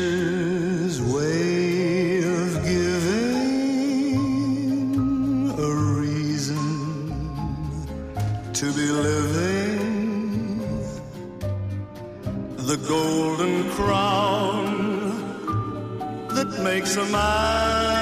Nature's way of giving a reason to be living. The golden crown that makes a man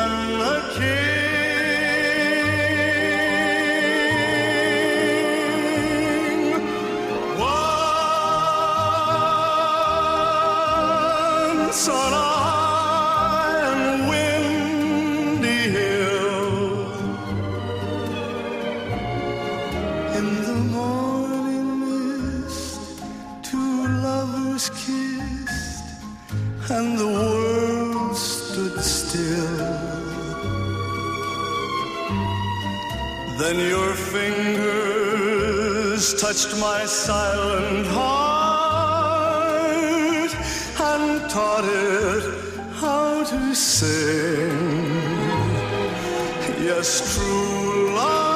touched my silent heart and taught it how to sing. Yes, true love's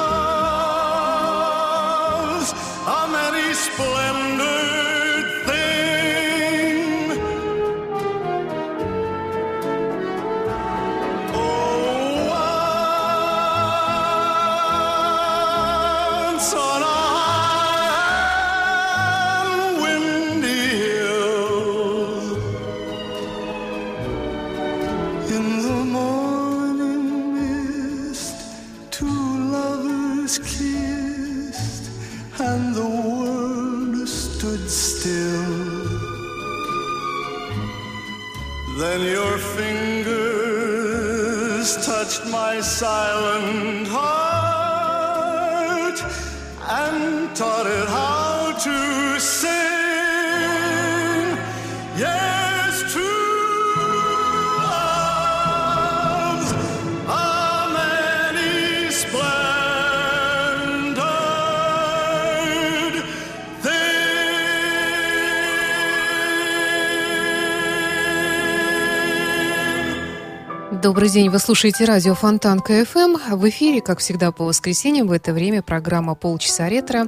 Добрый день, вы слушаете радио Фонтан КФМ. В эфире, как всегда, по воскресеньям в это время программа «Полчаса ретро».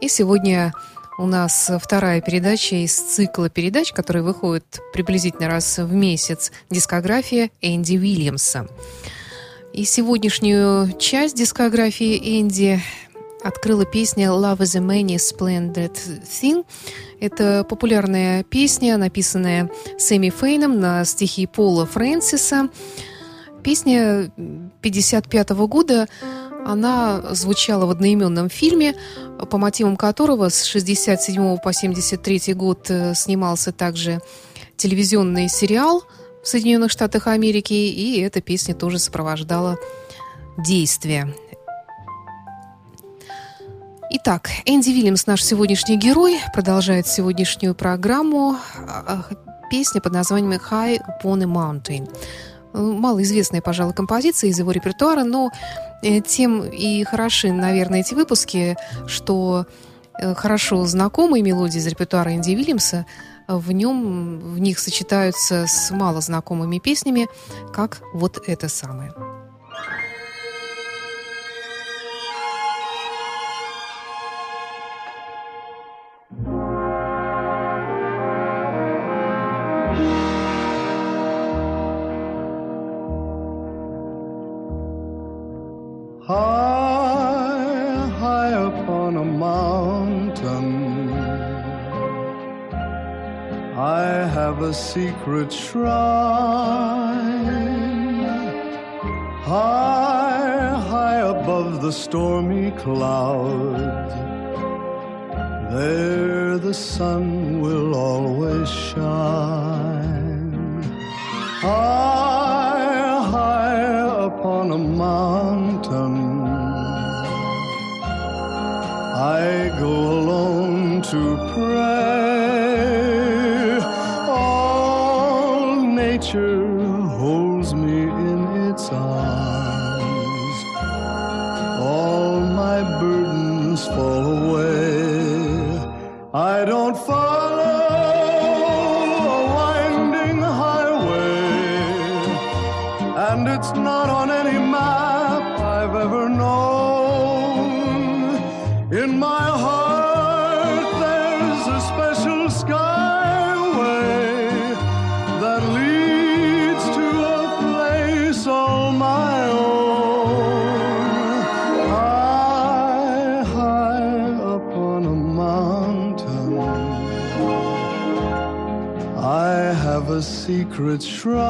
И сегодня у нас вторая передача из цикла передач, который выходит приблизительно раз в месяц, дискография Энди Уильямса. И сегодняшнюю часть дискографии Энди открыла песня «Love is a many splendid thing». Это популярная песня, написанная Сэмми Фейном на стихи Пола Фрэнсиса. Песня 55 года, она звучала в одноименном фильме, по мотивам которого с 67 по 73 год э, снимался также телевизионный сериал в Соединенных Штатах Америки, и эта песня тоже сопровождала действие. Итак, Энди Вильямс, наш сегодняшний герой, продолжает сегодняшнюю программу. А, а, Песня под названием «High Upon a Mountain». Малоизвестная, пожалуй, композиция из его репертуара, но э, тем и хороши, наверное, эти выпуски, что э, хорошо знакомые мелодии из репертуара Энди Вильямса в нем, в них сочетаются с малознакомыми песнями, как вот это самое. mountain. I have a secret shrine high, high above the stormy cloud. There the sun will always shine. I I go alone to pray. secret shrine.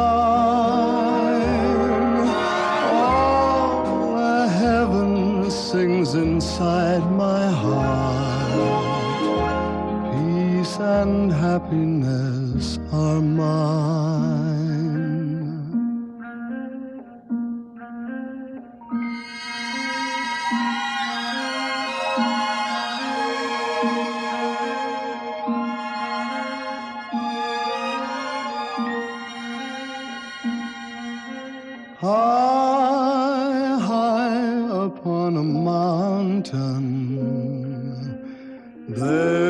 All the heaven sings inside my heart. Peace and happiness. on a mountain. There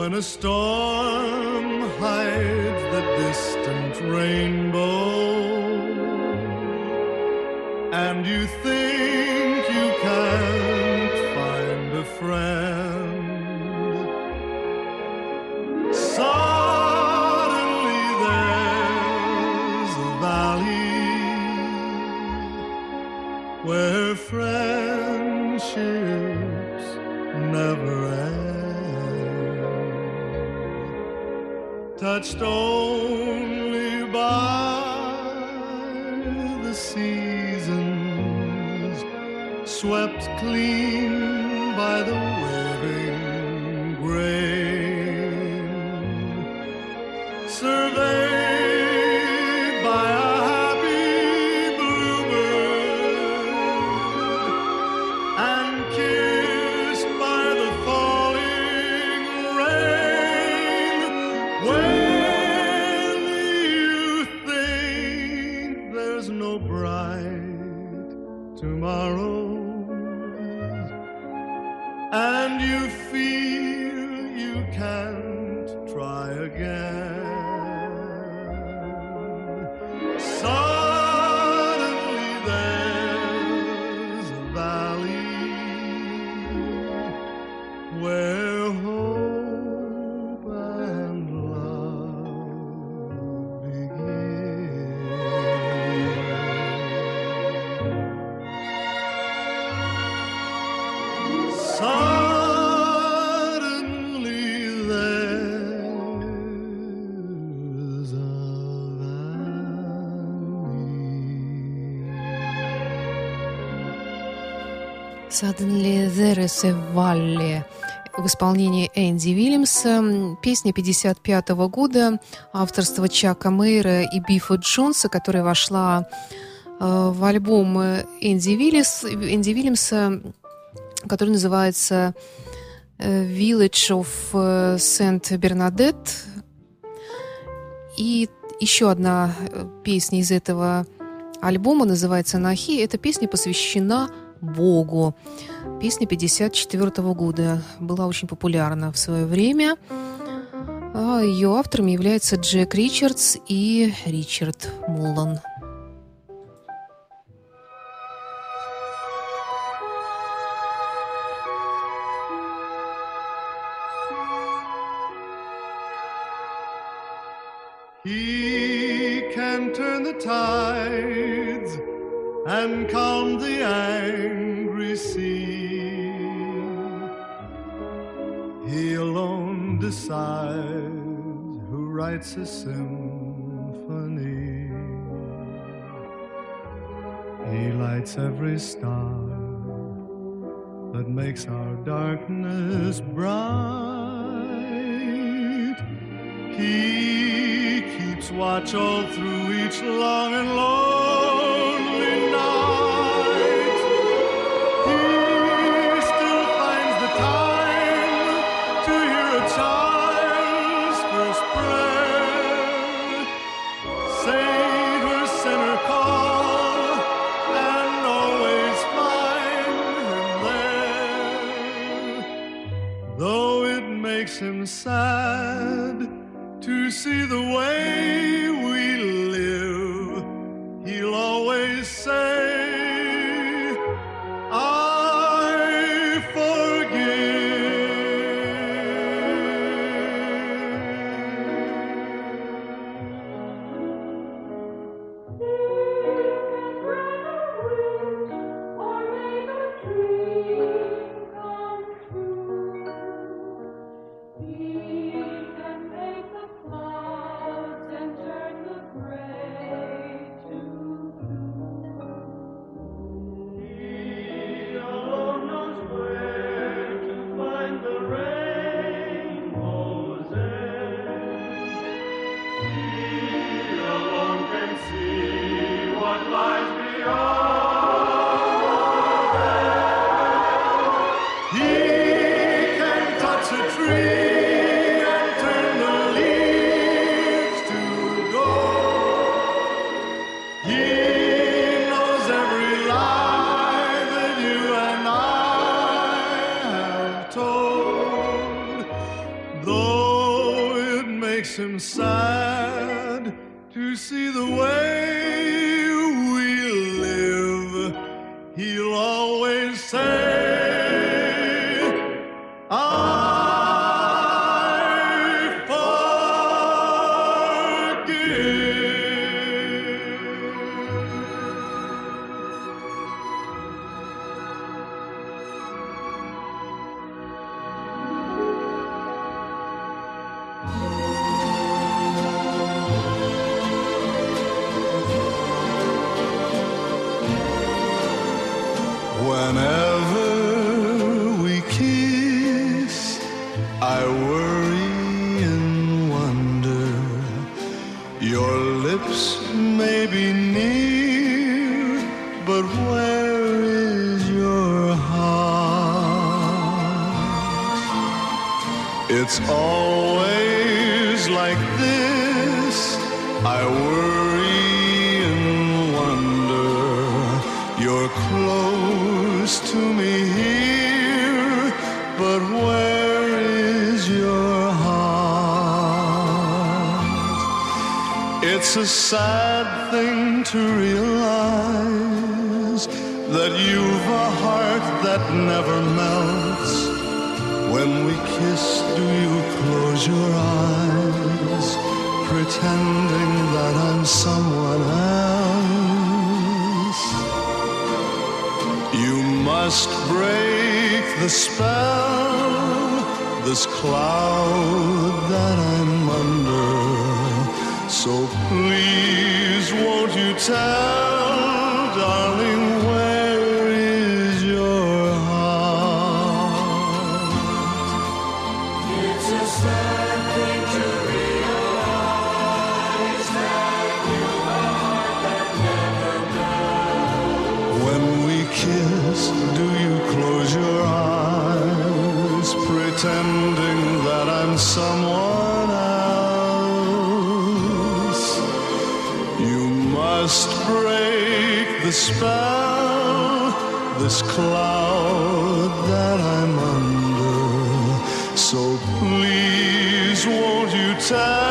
When a storm hides the distant rainbow, and you think Suddenly There is a Valley в исполнении Энди Вильямса. Песня 55 года, авторства Чака Мейра и Бифа Джонса, которая вошла э, в альбом Энди, Виллис, Энди Вильямса, который называется э, «Village of э, Saint Bernadette». И еще одна песня из этого альбома называется «Нахи». Эта песня посвящена Богу. Песня 54 года была очень популярна в свое время. А ее авторами являются Джек Ричардс и Ричард Муллан. He can turn the tides and calm the angry sea. He alone decides who writes a symphony. He lights every star that makes our darkness bright. He keeps watch all through each long and lonely makes him sad to see the way pretending that I'm someone else? You must break the spell, this cloud that I'm under. So please, won't you tell, spell, this cloud that I'm under. So please, won't you tell,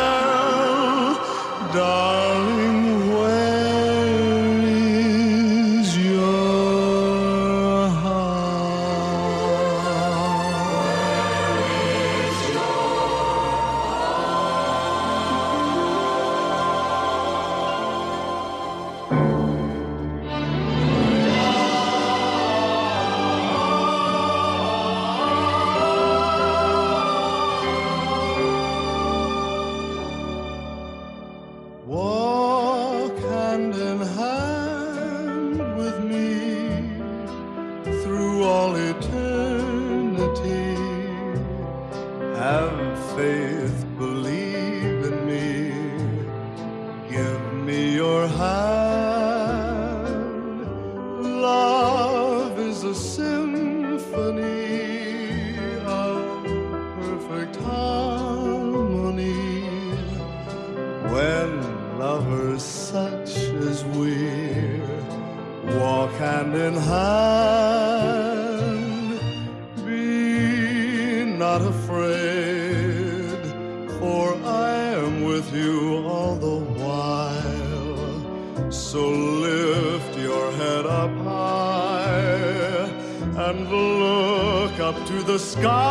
sky.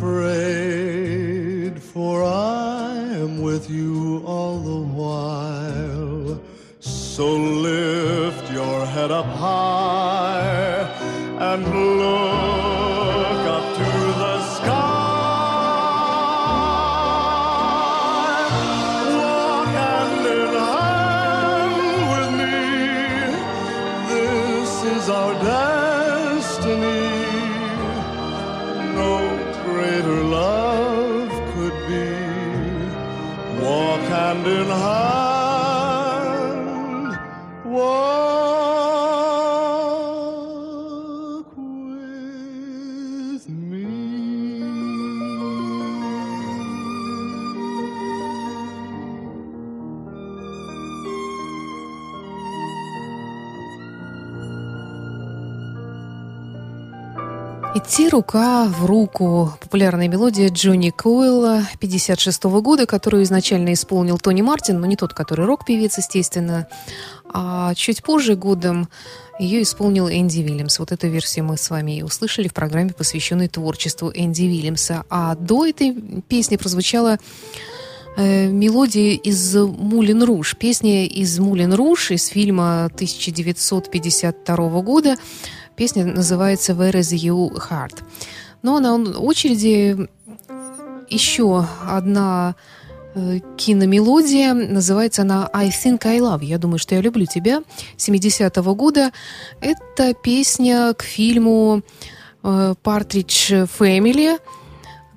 Afraid, «Идти рука в руку» – популярная мелодия Джонни Коэла 56 года, которую изначально исполнил Тони Мартин, но не тот, который рок-певец, естественно, а чуть позже годом ее исполнил Энди Вильямс. Вот эту версию мы с вами и услышали в программе, посвященной творчеству Энди Вильямса. А до этой песни прозвучала э, мелодия из «Мулин Руж». Песня из «Мулин Руж» из фильма 1952 года. Песня называется «Where is your heart?». Но на очереди еще одна э, киномелодия. Называется она «I think I love». Я думаю, что я люблю тебя. 70-го года. Это песня к фильму э, «Partridge Family»,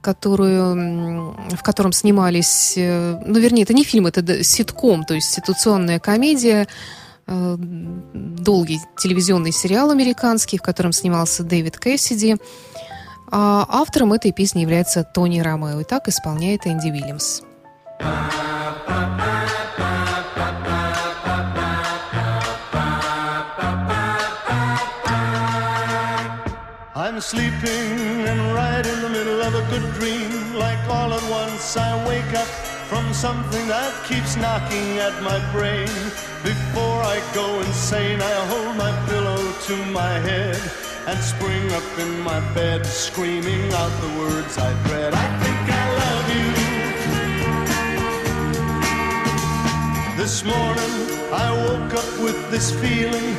которую, в котором снимались... э, Ну, вернее, это не фильм, это ситком, то есть ситуационная комедия, э, долгий телевизионный сериал американский, в котором снимался Дэвид Кэссиди. А автором этой песни является Тони Ромео. И так исполняет Энди Уильямс. I'm sleeping and right in the middle of a good dream. Like all at once I wake up from something that keeps knocking at my brain. Before I go insane, I hold my pillow to my head and spring up in my bed, screaming out the words I dread. I think I love you. This this morning I woke up with this feeling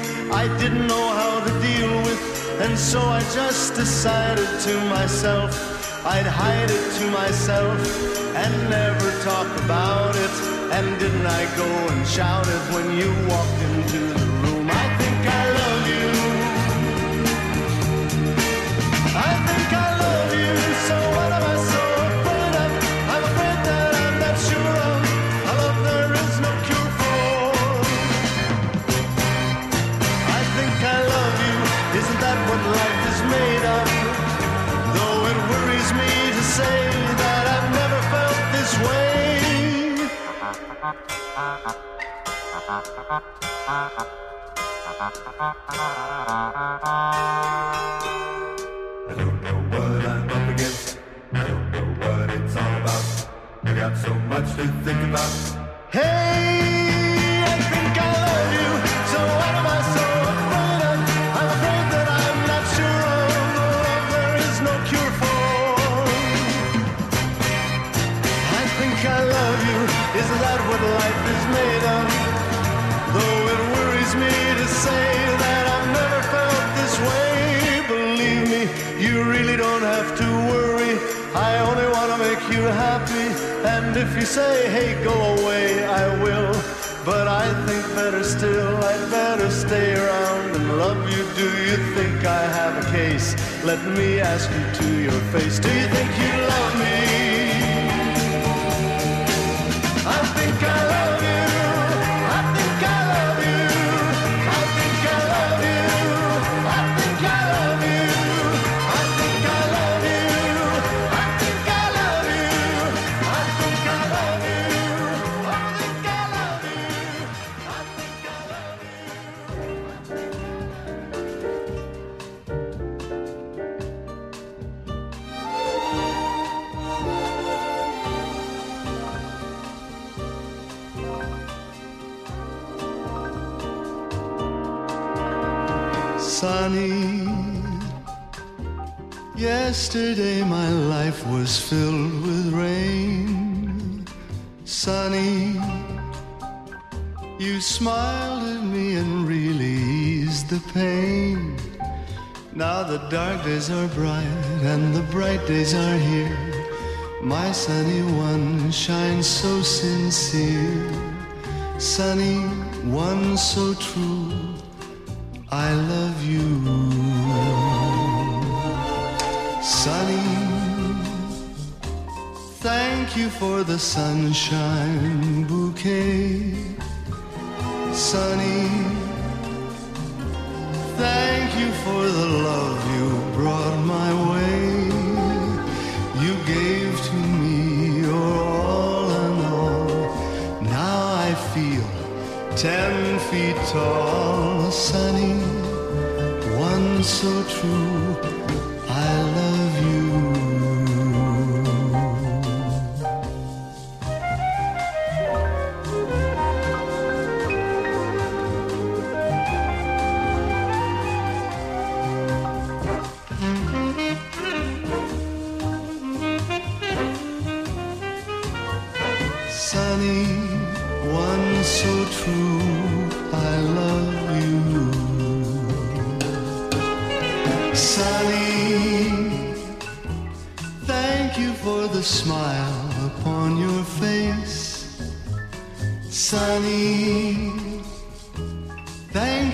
I didn't know how to deal with, and so I just decided to myself I'd hide it to myself and never talk about it. And didn't I go and shout it when you walked into the room? I don't know what I'm up against. I don't know what it's all about. I got so much to think about. Hey, I think I love you, so I happy. And if you say, hey, go away, I will. But I think better still, I'd better stay around and love you. Do you think I have a case? Let me ask you to your face. Do you think you love me? Sunny. Yesterday my life was filled with rain. Sunny. You smiled at me and really eased the pain. Now the dark days are bright and the bright days are here. My sunny one shines so sincere. Sunny one so true. I love you for the sunshine bouquet. Sunny, thank you for the love you brought my way. You gave to me your all and all. Now I feel ten feet tall, sunny, one so true.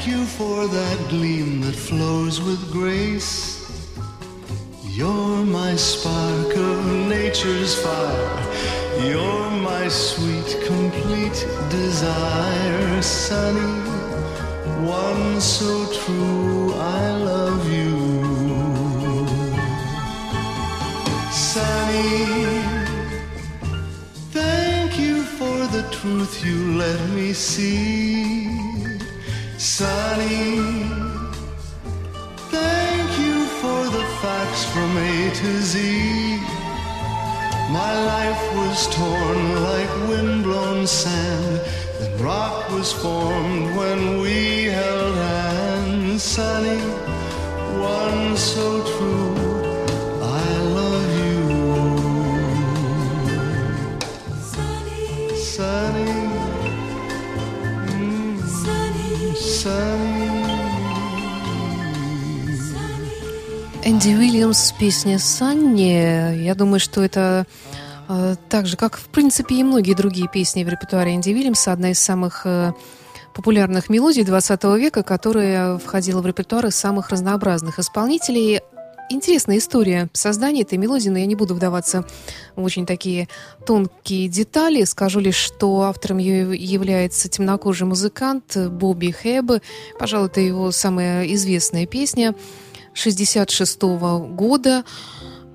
Thank you for that gleam that flows with grace. You're my spark of nature's fire. You're my sweet, complete desire, sunny. One so true, I love you. Sunny, thank you for the truth you let me see. Sunny, Thank you for the facts from A to Z. My life was torn like windblown sand. Then rock was formed when we held hands. Sunny, one so true. I love you. Sunny, Энди Уильямс, песня «Санни». Я думаю, что это э, так же, как, в принципе, и многие другие песни в репертуаре Энди Уильямса, одна из самых э, популярных мелодий 20 века, которая входила в репертуары самых разнообразных исполнителей. Интересная история создания этой мелодии, но я не буду вдаваться в очень такие тонкие детали. Скажу лишь, что автором ее является темнокожий музыкант Бобби Хэбб. Пожалуй, это его самая известная песня – 66 года.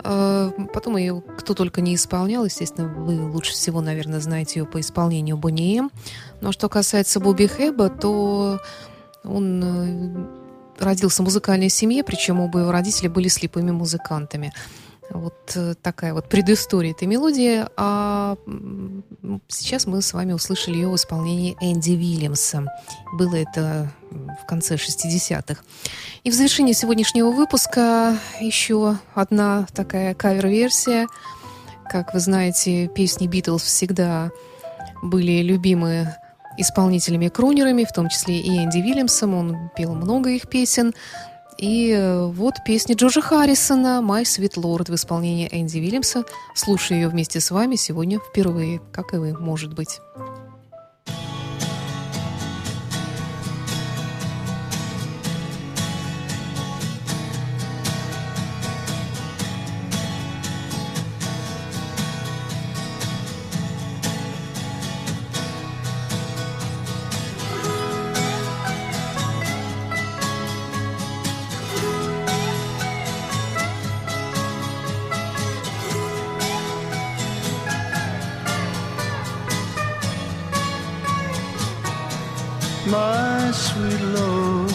Э, потом ее кто только не исполнял. Естественно, вы лучше всего, наверное, знаете ее по исполнению Бонни. Но что касается Бобби Хэба, то он э, родился в музыкальной семье, причем оба его родители были слепыми музыкантами. Вот э, такая вот предыстория этой мелодии. А сейчас мы с вами услышали ее в исполнении Энди Вильямса. Было это в конце 60-х. И в завершении сегодняшнего выпуска еще одна такая кавер-версия. Как вы знаете, песни Битлз всегда были любимы исполнителями-крунерами, в том числе и Энди Вильямсом. Он пел много их песен. И э, вот песня Джорджа Харрисона «My Sweet Lord» в исполнении Энди Вильямса. Слушаю ее вместе с вами сегодня впервые, как и вы, может быть. My sweet Lord.